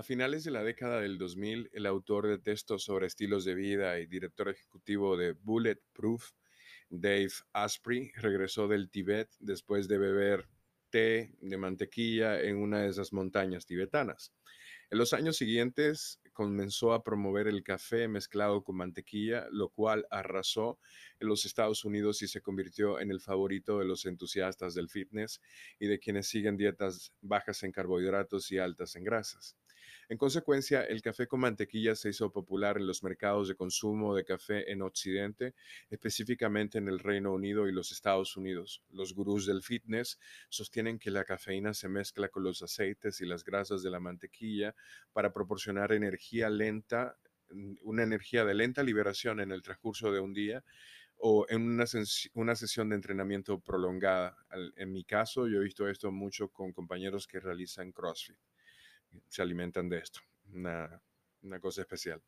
A finales de la década del 2000, el autor de textos sobre estilos de vida y director ejecutivo de Bulletproof, Dave Asprey, regresó del Tíbet después de beber té de mantequilla en una de esas montañas tibetanas. En los años siguientes comenzó a promover el café mezclado con mantequilla, lo cual arrasó en los Estados Unidos y se convirtió en el favorito de los entusiastas del fitness y de quienes siguen dietas bajas en carbohidratos y altas en grasas. En consecuencia, el café con mantequilla se hizo popular en los mercados de consumo de café en Occidente, específicamente en el Reino Unido y los Estados Unidos. Los gurús del fitness sostienen que la cafeína se mezcla con los aceites y las grasas de la mantequilla para proporcionar energía lenta, mm, una energía de lenta liberación en el transcurso de un día o en una, una, sesión de entrenamiento prolongada. En mi caso, yo he visto esto mucho con compañeros que realizan CrossFit se alimentan de esto. Una, cosa especial.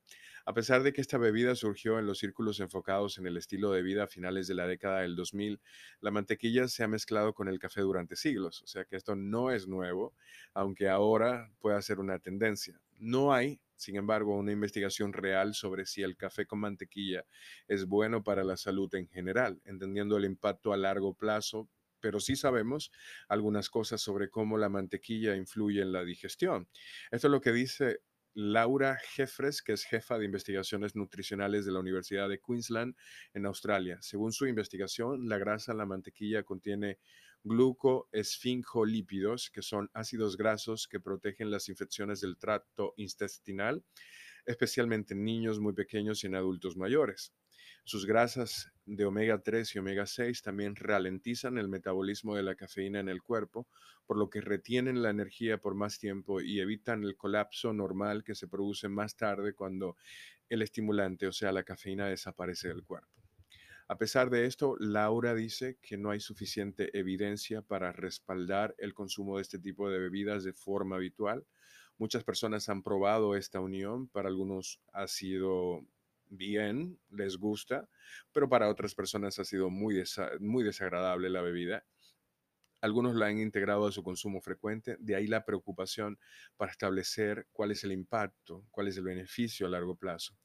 A pesar de que esta bebida surgió en los círculos enfocados en el estilo de vida a finales de la década del 2000, la mantequilla se ha mezclado con el café durante siglos, o sea que esto no es nuevo, aunque ahora pueda ser una tendencia. No hay, sin embargo, una investigación real sobre si el café con mantequilla es bueno para la salud en general, entendiendo el impacto a largo plazo pero sí sabemos algunas cosas sobre cómo la mantequilla influye en la digestión. Esto es lo que dice Laura Jeffres, que es jefa de investigaciones nutricionales de la Universidad de Queensland en Australia. Según su investigación, la grasa en la mantequilla contiene glucoesfingolípidos, que son ácidos grasos que protegen las infecciones del tracto intestinal, especialmente en niños muy pequeños y en adultos mayores. Sus grasas de omega 3 y omega 6 también ralentizan el metabolismo de la cafeína en el cuerpo, por lo que retienen la energía por más tiempo y evitan el colapso normal que se produce más tarde cuando el estimulante, o sea, la cafeína, desaparece del cuerpo. A pesar de esto, Laura dice que no hay suficiente evidencia para respaldar el consumo de este tipo de bebidas de forma habitual. Muchas personas han probado esta unión, para algunos ha sido bien, les gusta, pero para otras personas ha sido muy, muy desagradable la bebida. Algunos la han integrado a su consumo frecuente, de ahí la preocupación para establecer cuál es el impacto, cuál es el beneficio a largo plazo.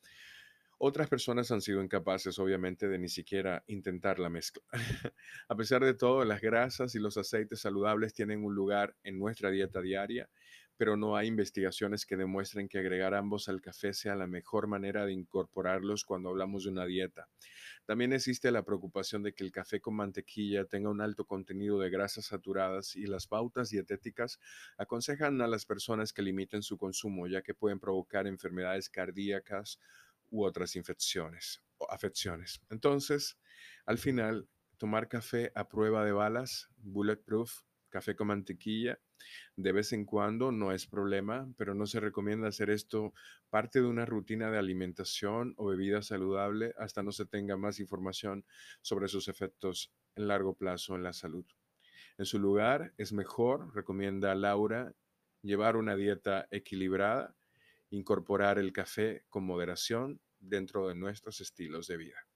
Otras personas han sido incapaces, obviamente, de ni siquiera intentar la mezcla. a pesar de todo, las grasas y los aceites saludables tienen un lugar en nuestra dieta diaria pero no hay investigaciones que demuestren que agregar ambos al café sea la mejor manera de incorporarlos cuando hablamos de una dieta. También existe la preocupación de que el café con mantequilla tenga un alto contenido de grasas saturadas y las pautas dietéticas aconsejan a las personas que limiten su consumo, ya que pueden provocar enfermedades cardíacas u otras infecciones o afecciones. Entonces, al final, tomar café a prueba de balas, bulletproof, café con mantequilla, de vez en cuando no es problema, pero no se recomienda hacer esto parte de una rutina de alimentación o bebida saludable hasta no se tenga más información sobre sus efectos en largo plazo en la salud. En su lugar, es mejor, recomienda Laura, llevar una dieta equilibrada, incorporar el café con moderación dentro de nuestros estilos de vida.